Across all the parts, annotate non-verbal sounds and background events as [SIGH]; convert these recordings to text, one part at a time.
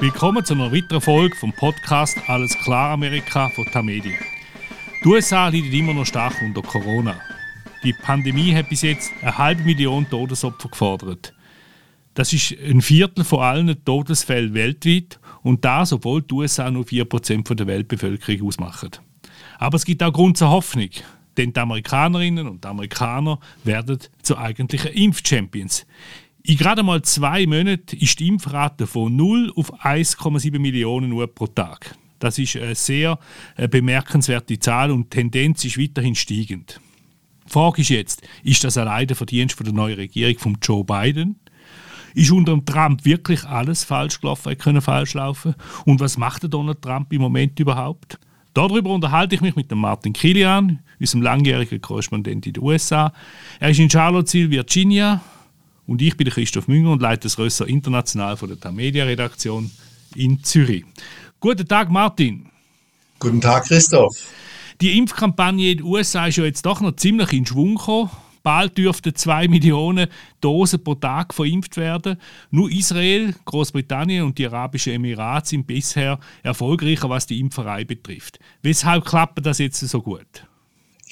Willkommen zu einer weiteren Folge vom Podcast Alles klar Amerika von Tamedia. Die USA leiden immer noch stark unter Corona. Die Pandemie hat bis jetzt eine halbe Million Todesopfer gefordert. Das ist ein Viertel von allen Todesfällen weltweit und das, obwohl die USA nur 4% der Weltbevölkerung ausmachen. Aber es gibt auch Grund zur Hoffnung, denn die Amerikanerinnen und Amerikaner werden zu eigentlichen Impfchampions. In gerade mal zwei Monaten ist die Impfrate von 0 auf 1,7 Millionen nur pro Tag. Das ist eine sehr äh, bemerkenswerte Zahl und die Tendenz ist weiterhin steigend. Die Frage ist jetzt, ist das alleine der Verdienst der neuen Regierung von Joe Biden? Ist unter Trump wirklich alles falsch gelaufen, können falsch laufen? Und was macht Donald Trump im Moment überhaupt? Darüber unterhalte ich mich mit Martin Kilian, unserem langjährigen Korrespondent in den USA. Er ist in Charlottesville, Virginia, und ich bin der Christoph Münger und leite das Rösser International von der Tamedia-Redaktion in Zürich. Guten Tag, Martin. Guten Tag, Christoph. Die Impfkampagne in den USA ist ja jetzt doch noch ziemlich in Schwung gekommen. Bald dürften zwei Millionen Dosen pro Tag verimpft werden. Nur Israel, Großbritannien und die Arabischen Emirate sind bisher erfolgreicher, was die Impferei betrifft. Weshalb klappt das jetzt so gut?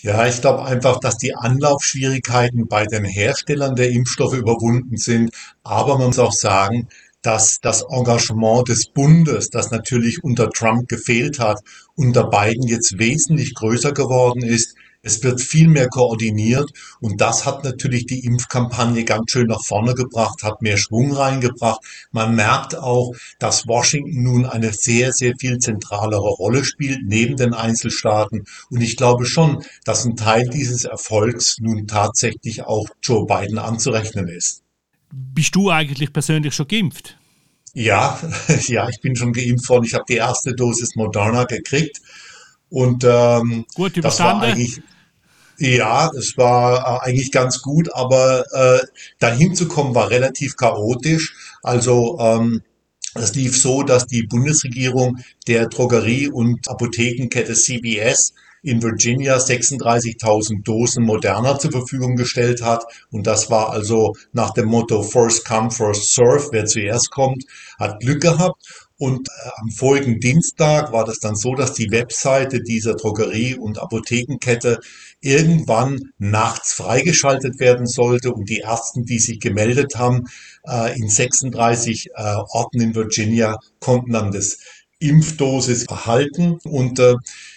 Ja, ich glaube einfach, dass die Anlaufschwierigkeiten bei den Herstellern der Impfstoffe überwunden sind. Aber man muss auch sagen, dass das Engagement des Bundes, das natürlich unter Trump gefehlt hat, unter Biden jetzt wesentlich größer geworden ist. Es wird viel mehr koordiniert und das hat natürlich die Impfkampagne ganz schön nach vorne gebracht, hat mehr Schwung reingebracht. Man merkt auch, dass Washington nun eine sehr, sehr viel zentralere Rolle spielt neben den Einzelstaaten. Und ich glaube schon, dass ein Teil dieses Erfolgs nun tatsächlich auch Joe Biden anzurechnen ist. Bist du eigentlich persönlich schon geimpft? Ja, [LAUGHS] ja, ich bin schon geimpft worden. Ich habe die erste Dosis Moderna gekriegt. Und ähm, Gut überstanden. Das war eigentlich, ja, es war äh, eigentlich ganz gut, aber äh, dahin zu kommen war relativ chaotisch. Also ähm, es lief so, dass die Bundesregierung der Drogerie- und Apothekenkette CBS in Virginia 36.000 Dosen Moderna zur Verfügung gestellt hat. Und das war also nach dem Motto First Come, First Serve. Wer zuerst kommt, hat Glück gehabt. Und äh, am vorigen Dienstag war das dann so, dass die Webseite dieser Drogerie- und Apothekenkette irgendwann nachts freigeschaltet werden sollte. Und die ersten, die sich gemeldet haben, äh, in 36 äh, Orten in Virginia, konnten dann das Impfdosis erhalten. Und äh,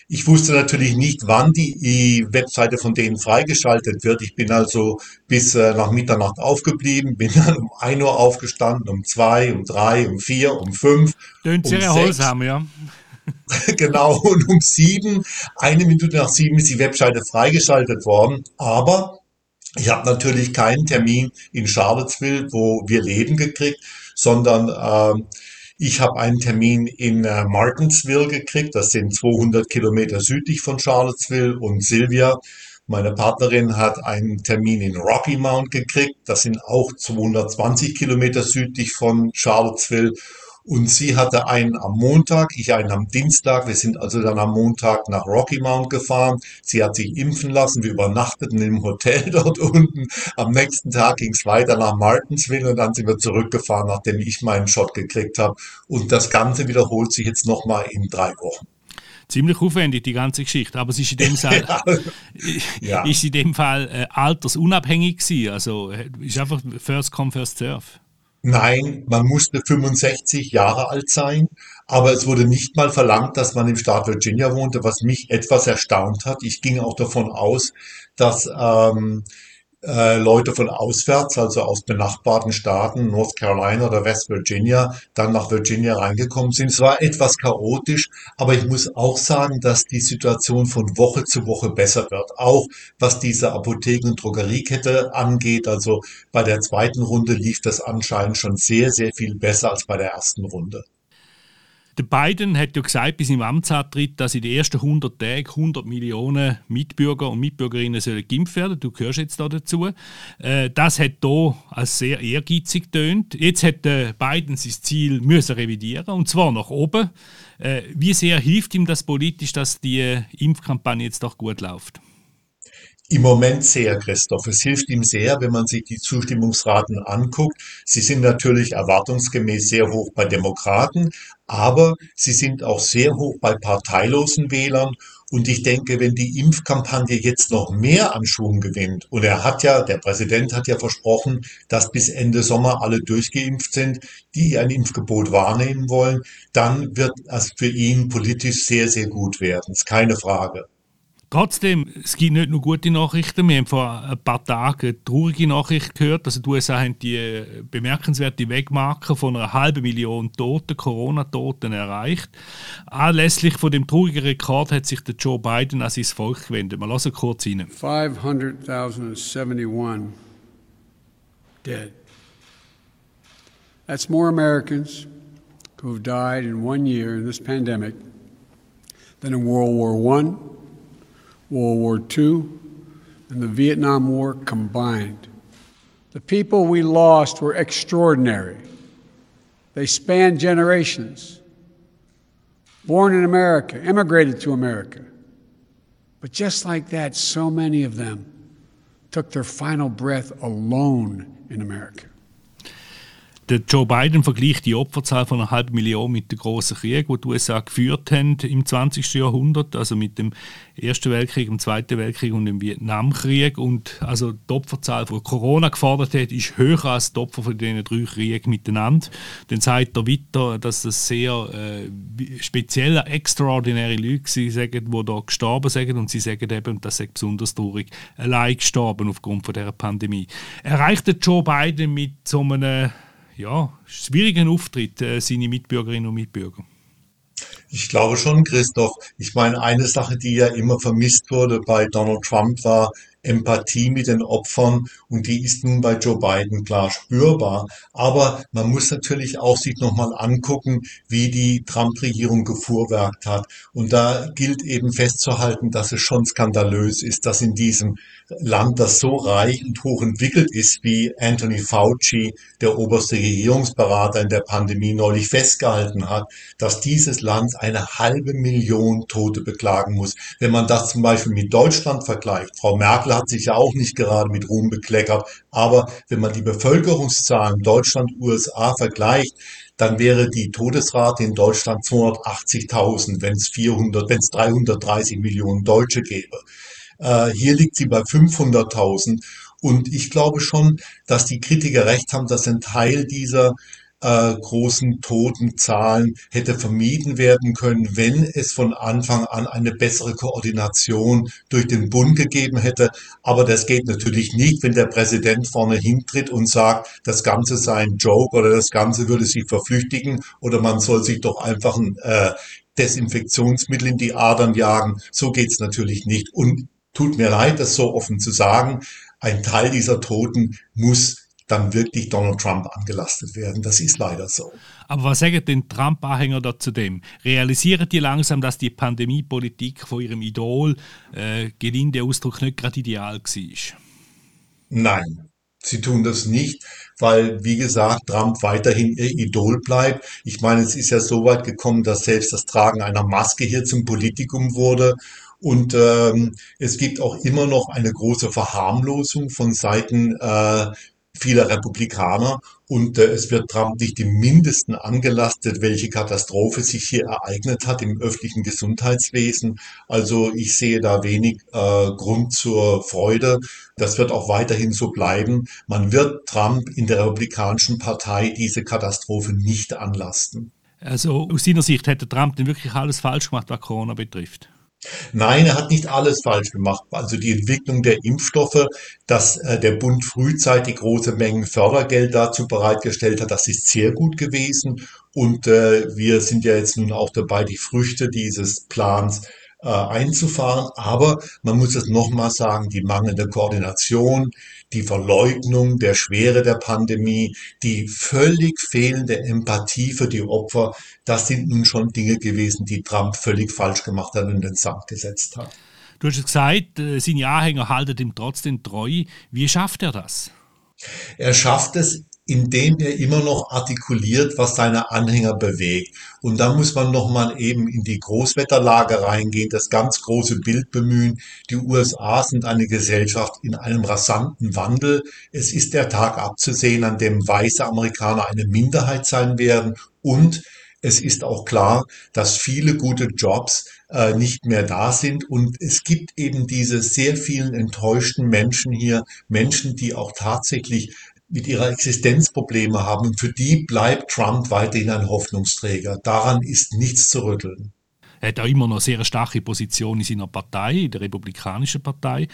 ich wusste natürlich nicht, wann die, Webseite von denen freigeschaltet wird. Ich bin also bis äh, nach Mitternacht aufgeblieben, bin dann um 1 Uhr aufgestanden, um 2, um 3, um 4, um 5. Tönt um sehr erholsam, ja. [LAUGHS] genau, und um 7, eine Minute nach 7 ist die Webseite freigeschaltet worden. Aber ich habe natürlich keinen Termin in Charlottesville, wo wir leben, gekriegt, sondern äh, ich habe einen Termin in äh, Martinsville gekriegt, das sind 200 Kilometer südlich von Charlottesville. Und Sylvia, meine Partnerin, hat einen Termin in Rocky Mount gekriegt, das sind auch 220 Kilometer südlich von Charlottesville und sie hatte einen am Montag, ich einen am Dienstag. Wir sind also dann am Montag nach Rocky Mount gefahren. Sie hat sich impfen lassen. Wir übernachteten im Hotel [LAUGHS] dort unten. Am nächsten Tag ging es weiter nach Martinsville und dann sind wir zurückgefahren, nachdem ich meinen Shot gekriegt habe. Und das Ganze wiederholt sich jetzt nochmal in drei Wochen ziemlich aufwendig, die ganze Geschichte. Aber es ist in dem [LAUGHS] Fall, ja. [LAUGHS] ist in dem Fall äh, altersunabhängig gewesen. Also äh, ist einfach First Come, First Serve. Nein, man musste 65 Jahre alt sein, aber es wurde nicht mal verlangt, dass man im Staat Virginia wohnte, was mich etwas erstaunt hat. Ich ging auch davon aus, dass ähm, äh, Leute von auswärts, also aus benachbarten Staaten, North Carolina oder West Virginia, dann nach Virginia reingekommen sind. Es war etwas chaotisch, aber ich muss auch sagen, dass die Situation von Woche zu Woche besser wird. Auch was diese Apotheken- und Drogeriekette angeht. Also bei der zweiten Runde lief das anscheinend schon sehr, sehr viel besser als bei der ersten Runde. Der Biden hat ja gesagt, bis im Amtsantritt, dass in den ersten 100 Tagen 100 Millionen Mitbürger und Mitbürgerinnen sollen geimpft werden. Du gehörst jetzt da dazu. Äh, das hat hier als sehr ehrgeizig getönt. Jetzt hat Biden sein Ziel müssen revidieren und zwar nach oben. Äh, wie sehr hilft ihm das politisch, dass die Impfkampagne jetzt doch gut läuft? Im Moment sehr, Christoph. Es hilft ihm sehr, wenn man sich die Zustimmungsraten anguckt. Sie sind natürlich erwartungsgemäß sehr hoch bei Demokraten, aber sie sind auch sehr hoch bei parteilosen Wählern. Und ich denke, wenn die Impfkampagne jetzt noch mehr an Schwung gewinnt, und er hat ja, der Präsident hat ja versprochen, dass bis Ende Sommer alle durchgeimpft sind, die ein Impfgebot wahrnehmen wollen, dann wird es für ihn politisch sehr, sehr gut werden. Ist keine Frage. Trotzdem, es gibt nicht nur gute Nachrichten. Wir haben vor ein paar Tagen eine traurige Nachricht gehört. Also die USA haben die äh, bemerkenswerte Wegmarke von einer halben Million Toten, Corona-Toten erreicht. Anlässlich von dem traurigen Rekord hat sich der Joe Biden an sein Volk gewendet. Wir lassen kurz rein. 500,071 dead. That's more Americans who have died in one year in this pandemic than in World War I World War II, and the Vietnam War combined. The people we lost were extraordinary. They spanned generations. Born in America, immigrated to America. But just like that, so many of them took their final breath alone in America. Der Joe Biden vergleicht die Opferzahl von einer halben Million mit dem großen Krieg, den die USA geführt haben im 20. Jahrhundert, also mit dem Ersten Weltkrieg, dem Zweiten Weltkrieg und dem Vietnamkrieg. Und also die Opferzahl, die Corona gefordert hat, ist höher als die Opfer von diesen drei Kriegen miteinander. Dann sagt er weiter, dass das sehr äh, spezielle, extraordinäre Leute sind, die da gestorben sind und sie sagen eben, und das ist besonders traurig, allein gestorben aufgrund von dieser Pandemie. Erreicht Joe Biden mit so einem ja, schwierigen Auftritt äh, seine Mitbürgerinnen und Mitbürger. Ich glaube schon, Christoph. Ich meine, eine Sache, die ja immer vermisst wurde bei Donald Trump, war Empathie mit den Opfern und die ist nun bei Joe Biden klar spürbar. Aber man muss natürlich auch sich nochmal angucken, wie die Trump-Regierung gefuhrwerkt hat. Und da gilt eben festzuhalten, dass es schon skandalös ist, dass in diesem Land, das so reich und hoch entwickelt ist, wie Anthony Fauci, der oberste Regierungsberater in der Pandemie, neulich festgehalten hat, dass dieses Land eine halbe Million Tote beklagen muss. Wenn man das zum Beispiel mit Deutschland vergleicht, Frau Merkel hat sich ja auch nicht gerade mit Ruhm bekleckert, aber wenn man die Bevölkerungszahlen Deutschland, USA vergleicht, dann wäre die Todesrate in Deutschland 280.000, wenn es 400, wenn es 330 Millionen Deutsche gäbe. Äh, hier liegt sie bei 500.000. Und ich glaube schon, dass die Kritiker recht haben, dass ein Teil dieser äh, großen Totenzahlen hätte vermieden werden können, wenn es von Anfang an eine bessere Koordination durch den Bund gegeben hätte. Aber das geht natürlich nicht, wenn der Präsident vorne hintritt und sagt, das Ganze sei ein Joke oder das Ganze würde sich verflüchtigen oder man soll sich doch einfach ein äh, Desinfektionsmittel in die Adern jagen. So geht's natürlich nicht. Und tut mir leid, das so offen zu sagen, ein Teil dieser Toten muss dann wirklich Donald Trump angelastet werden. Das ist leider so. Aber was sagen denn Trump-Anhänger dazu dem? Realisieren die langsam, dass die Pandemiepolitik von ihrem Idol, äh, gelinde Ausdruck, nicht gerade ideal war? Nein, Sie tun das nicht, weil, wie gesagt, Trump weiterhin ihr Idol bleibt. Ich meine, es ist ja so weit gekommen, dass selbst das Tragen einer Maske hier zum Politikum wurde. Und ähm, es gibt auch immer noch eine große Verharmlosung von Seiten äh, vieler Republikaner und äh, es wird Trump nicht im Mindesten angelastet, welche Katastrophe sich hier ereignet hat im öffentlichen Gesundheitswesen. Also ich sehe da wenig äh, Grund zur Freude. Das wird auch weiterhin so bleiben. Man wird Trump in der Republikanischen Partei diese Katastrophe nicht anlasten. Also aus seiner Sicht hätte Trump denn wirklich alles falsch gemacht, was Corona betrifft? Nein, er hat nicht alles falsch gemacht. Also die Entwicklung der Impfstoffe, dass äh, der Bund frühzeitig große Mengen Fördergeld dazu bereitgestellt hat, das ist sehr gut gewesen. Und äh, wir sind ja jetzt nun auch dabei, die Früchte dieses Plans äh, einzufahren. Aber man muss es nochmal sagen, die mangelnde Koordination, die Verleugnung der Schwere der Pandemie, die völlig fehlende Empathie für die Opfer, das sind nun schon Dinge gewesen, die Trump völlig falsch gemacht hat und in den Sand gesetzt hat. Du hast gesagt, äh, seine Anhänger halten ihm trotzdem treu. Wie schafft er das? Er schafft es indem er immer noch artikuliert, was seine Anhänger bewegt. Und da muss man nochmal eben in die Großwetterlage reingehen, das ganz große Bild bemühen. Die USA sind eine Gesellschaft in einem rasanten Wandel. Es ist der Tag abzusehen, an dem weiße Amerikaner eine Minderheit sein werden und es ist auch klar, dass viele gute Jobs äh, nicht mehr da sind und es gibt eben diese sehr vielen enttäuschten Menschen hier, Menschen, die auch tatsächlich mit ihrer Existenz Probleme haben und für die bleibt Trump weiterhin ein Hoffnungsträger. Daran ist nichts zu rütteln. Er hat auch immer noch eine sehr starke Position in seiner Partei, in der Republikanischen Partei.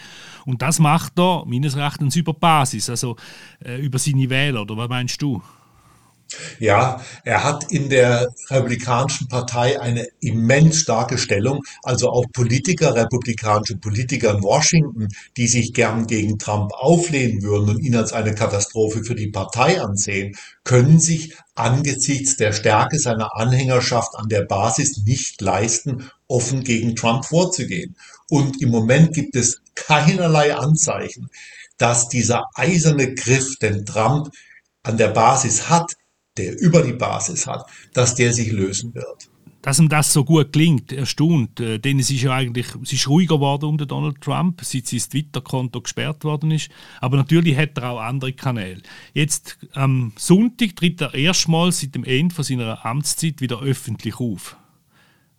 Und das macht er meines Erachtens über Basis, also äh, über seine Wähler. Oder was meinst du? Ja, er hat in der Republikanischen Partei eine immens starke Stellung. Also auch Politiker, republikanische Politiker in Washington, die sich gern gegen Trump auflehnen würden und ihn als eine Katastrophe für die Partei ansehen, können sich angesichts der Stärke seiner Anhängerschaft an der Basis nicht leisten, offen gegen Trump vorzugehen. Und im Moment gibt es keinerlei Anzeichen, dass dieser eiserne Griff, den Trump an der Basis hat, der über die Basis hat, dass der sich lösen wird. Dass ihm das so gut klingt, erstaunt. Äh, denn es ist ja eigentlich es ist ruhiger geworden unter Donald Trump, seit sein Twitter-Konto gesperrt worden ist. Aber natürlich hat er auch andere Kanäle. Jetzt am Sonntag tritt er erstmals seit dem Ende von seiner Amtszeit wieder öffentlich auf.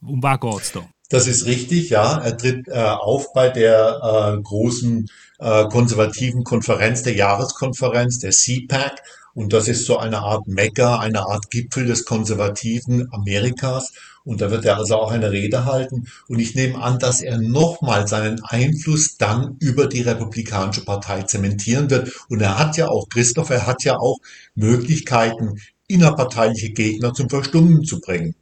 Um was geht es da? Das ist richtig, ja. Er tritt äh, auf bei der äh, großen äh, konservativen Konferenz, der Jahreskonferenz, der CPAC. Und das ist so eine Art Mekka, eine Art Gipfel des konservativen Amerikas. Und da wird er also auch eine Rede halten. Und ich nehme an, dass er nochmal seinen Einfluss dann über die Republikanische Partei zementieren wird. Und er hat ja auch, Christoph, er hat ja auch Möglichkeiten, innerparteiliche Gegner zum Verstummen zu bringen.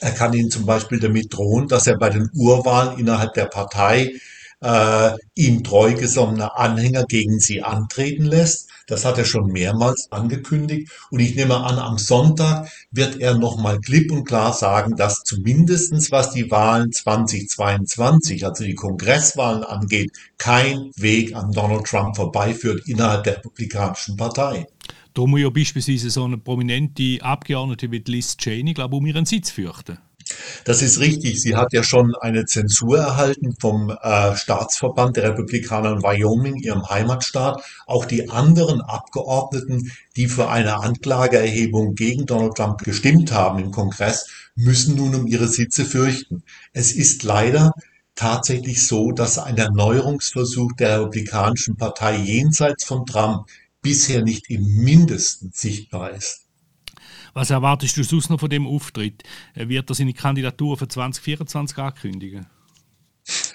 Er kann ihnen zum Beispiel damit drohen, dass er bei den Urwahlen innerhalb der Partei äh, ihm treu gesonnene Anhänger gegen sie antreten lässt. Das hat er schon mehrmals angekündigt. Und ich nehme an, am Sonntag wird er nochmal klipp und klar sagen, dass zumindestens was die Wahlen 2022, also die Kongresswahlen angeht, kein Weg an Donald Trump vorbeiführt innerhalb der Republikanischen Partei. Da muss ja beispielsweise so eine prominente Abgeordnete wie Liz Cheney, glaube ich, um ihren Sitz fürchten. Das ist richtig. Sie hat ja schon eine Zensur erhalten vom äh, Staatsverband der Republikaner in Wyoming, ihrem Heimatstaat. Auch die anderen Abgeordneten, die für eine Anklageerhebung gegen Donald Trump gestimmt haben im Kongress, müssen nun um ihre Sitze fürchten. Es ist leider tatsächlich so, dass ein Erneuerungsversuch der Republikanischen Partei jenseits von Trump bisher nicht im Mindesten sichtbar ist. Was erwartest du sonst noch von dem Auftritt? Wird er seine Kandidatur für 2024 ankündigen? [LAUGHS]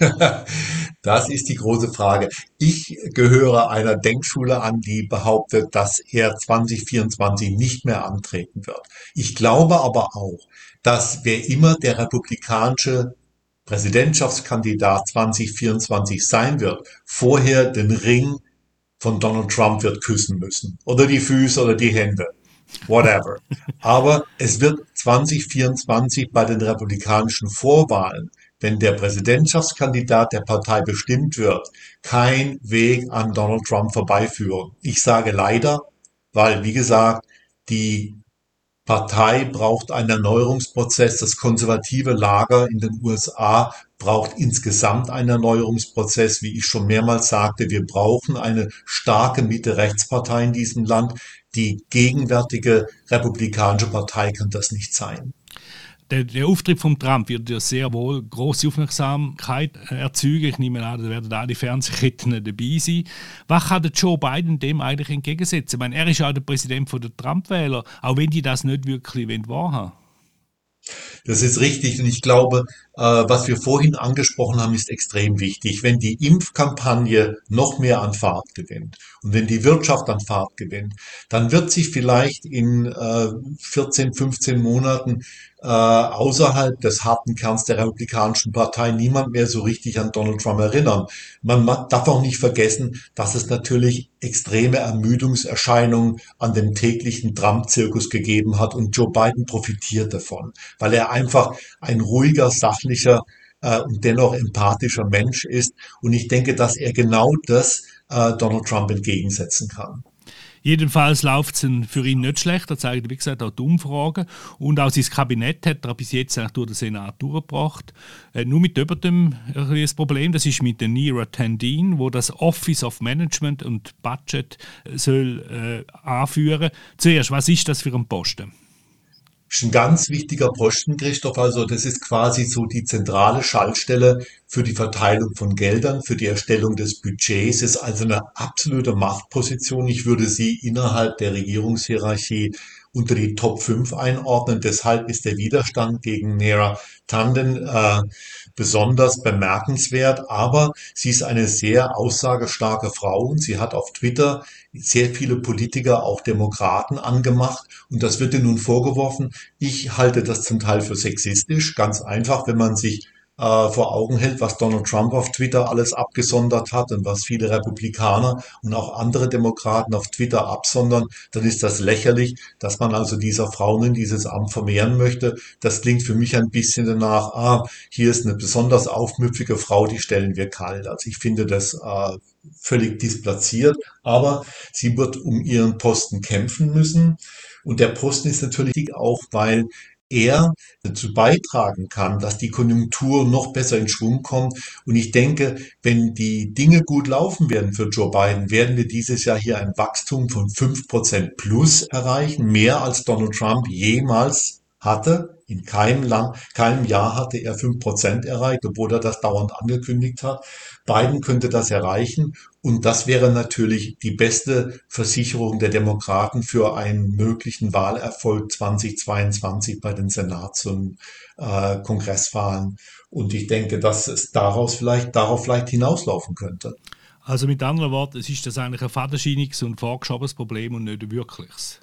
das ist die große Frage. Ich gehöre einer Denkschule an, die behauptet, dass er 2024 nicht mehr antreten wird. Ich glaube aber auch, dass wer immer der republikanische Präsidentschaftskandidat 2024 sein wird, vorher den Ring von Donald Trump wird küssen müssen. Oder die Füße oder die Hände whatever. Aber es wird 2024 bei den republikanischen Vorwahlen, wenn der Präsidentschaftskandidat der Partei bestimmt wird, kein Weg an Donald Trump vorbeiführen. Ich sage leider, weil, wie gesagt, die Partei braucht einen Erneuerungsprozess. Das konservative Lager in den USA braucht insgesamt einen Erneuerungsprozess. Wie ich schon mehrmals sagte, wir brauchen eine starke Mitte-Rechtspartei in diesem Land. Die gegenwärtige Republikanische Partei kann das nicht sein. Der, der, Auftritt von Trump wird ja sehr wohl große Aufmerksamkeit erzeugen. Ich nehme an, da werden alle Fernsehketten dabei sein. Was kann der Joe Biden dem eigentlich entgegensetzen? Ich meine, er ist ja auch der Präsident der Trump-Wähler, auch wenn die das nicht wirklich wahrhaben das ist richtig. Und ich glaube, was wir vorhin angesprochen haben, ist extrem wichtig. Wenn die Impfkampagne noch mehr an Fahrt gewinnt und wenn die Wirtschaft an Fahrt gewinnt, dann wird sich vielleicht in 14, äh, 15 Monaten äh, außerhalb des harten Kerns der Republikanischen Partei niemand mehr so richtig an Donald Trump erinnern. Man darf auch nicht vergessen, dass es natürlich extreme Ermüdungserscheinungen an dem täglichen Trump-Zirkus gegeben hat und Joe Biden profitiert davon, weil er einfach ein ruhiger, sachlicher äh, und dennoch empathischer Mensch ist. Und ich denke, dass er genau das äh, Donald Trump entgegensetzen kann. Jedenfalls läuft es für ihn nicht schlecht, das zeigen, wie gesagt, auch die Umfragen. Und auch sein Kabinett hat er bis jetzt eigentlich durch den Senat durchgebracht. Äh, nur mit über dem das Problem, das ist mit der Nira Tandine, wo das Office of Management und Budget äh, soll äh, anführen. Zuerst, was ist das für ein Posten? Ist ein ganz wichtiger Posten, Christoph. Also das ist quasi so die zentrale Schaltstelle für die Verteilung von Geldern, für die Erstellung des Budgets. Ist also eine absolute Machtposition. Ich würde sie innerhalb der Regierungshierarchie unter die Top 5 einordnen. Deshalb ist der Widerstand gegen Nera Tanden äh, besonders bemerkenswert. Aber sie ist eine sehr aussagestarke Frau und sie hat auf Twitter sehr viele Politiker, auch Demokraten, angemacht. Und das wird ihr nun vorgeworfen. Ich halte das zum Teil für sexistisch. Ganz einfach, wenn man sich äh, vor Augen hält, was Donald Trump auf Twitter alles abgesondert hat und was viele Republikaner und auch andere Demokraten auf Twitter absondern, dann ist das lächerlich, dass man also dieser Frau in dieses Amt vermehren möchte. Das klingt für mich ein bisschen danach, ah, hier ist eine besonders aufmüpfige Frau, die stellen wir kalt. Also ich finde das äh, völlig displatziert, aber sie wird um ihren Posten kämpfen müssen. Und der Posten ist natürlich auch, weil er dazu beitragen kann, dass die Konjunktur noch besser in Schwung kommt. Und ich denke, wenn die Dinge gut laufen werden für Joe Biden, werden wir dieses Jahr hier ein Wachstum von fünf Prozent plus erreichen, mehr als Donald Trump jemals hatte. In keinem, Land, keinem Jahr hatte er fünf Prozent erreicht, obwohl er das dauernd angekündigt hat. Biden könnte das erreichen und das wäre natürlich die beste Versicherung der Demokraten für einen möglichen Wahlerfolg 2022 bei den Senats- und äh, Kongresswahlen. Und ich denke, dass es daraus vielleicht, darauf vielleicht hinauslaufen könnte. Also mit anderen Worten, es ist das eigentlich ein Vaterscheinungs- und vorgeschobenes Problem und nicht ein wirkliches.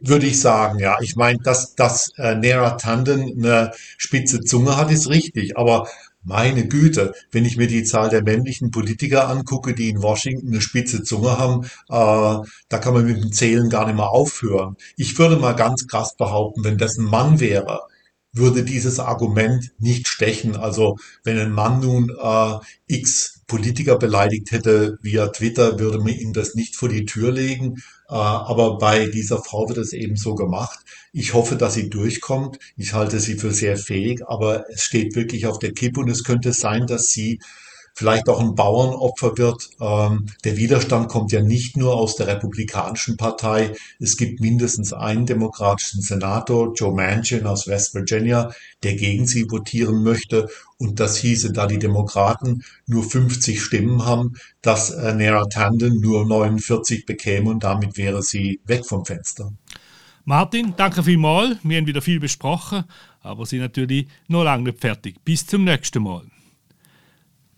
Würde ich sagen, ja. Ich meine, dass, dass äh, Nera Tanden eine spitze Zunge hat, ist richtig. Aber meine Güte, wenn ich mir die Zahl der männlichen Politiker angucke, die in Washington eine spitze Zunge haben, äh, da kann man mit dem Zählen gar nicht mehr aufhören. Ich würde mal ganz krass behaupten, wenn das ein Mann wäre, würde dieses Argument nicht stechen. Also wenn ein Mann nun äh, x Politiker beleidigt hätte via Twitter, würde man ihm das nicht vor die Tür legen. Äh, aber bei dieser Frau wird es eben so gemacht. Ich hoffe, dass sie durchkommt. Ich halte sie für sehr fähig, aber es steht wirklich auf der Kippe und es könnte sein, dass sie vielleicht auch ein Bauernopfer wird. Ähm, der Widerstand kommt ja nicht nur aus der Republikanischen Partei. Es gibt mindestens einen demokratischen Senator, Joe Manchin aus West Virginia, der gegen sie votieren möchte. Und das hieße, da die Demokraten nur 50 Stimmen haben, dass äh, Nera Tanden nur 49 bekäme und damit wäre sie weg vom Fenster. Martin, danke vielmals. Wir haben wieder viel besprochen, aber sind natürlich noch lange nicht fertig. Bis zum nächsten Mal.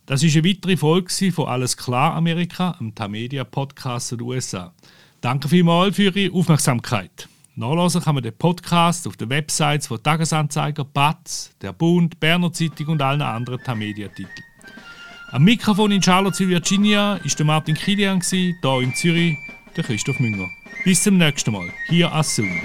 Das ist eine weitere Folge von Alles klar Amerika, einem Tamedia Podcast der USA. Danke vielmals für Ihre Aufmerksamkeit. Nachlesen kann man den Podcast auf den Websites von Tagesanzeiger, Batz, der Bund, Berner Zeitung und allen anderen Tamedia-Titeln. Am Mikrofon in Charlottesville, Virginia, ist der Martin Kilian, hier in Zürich der Christoph Münger. Bis zum nächsten Mal, hier Zoom.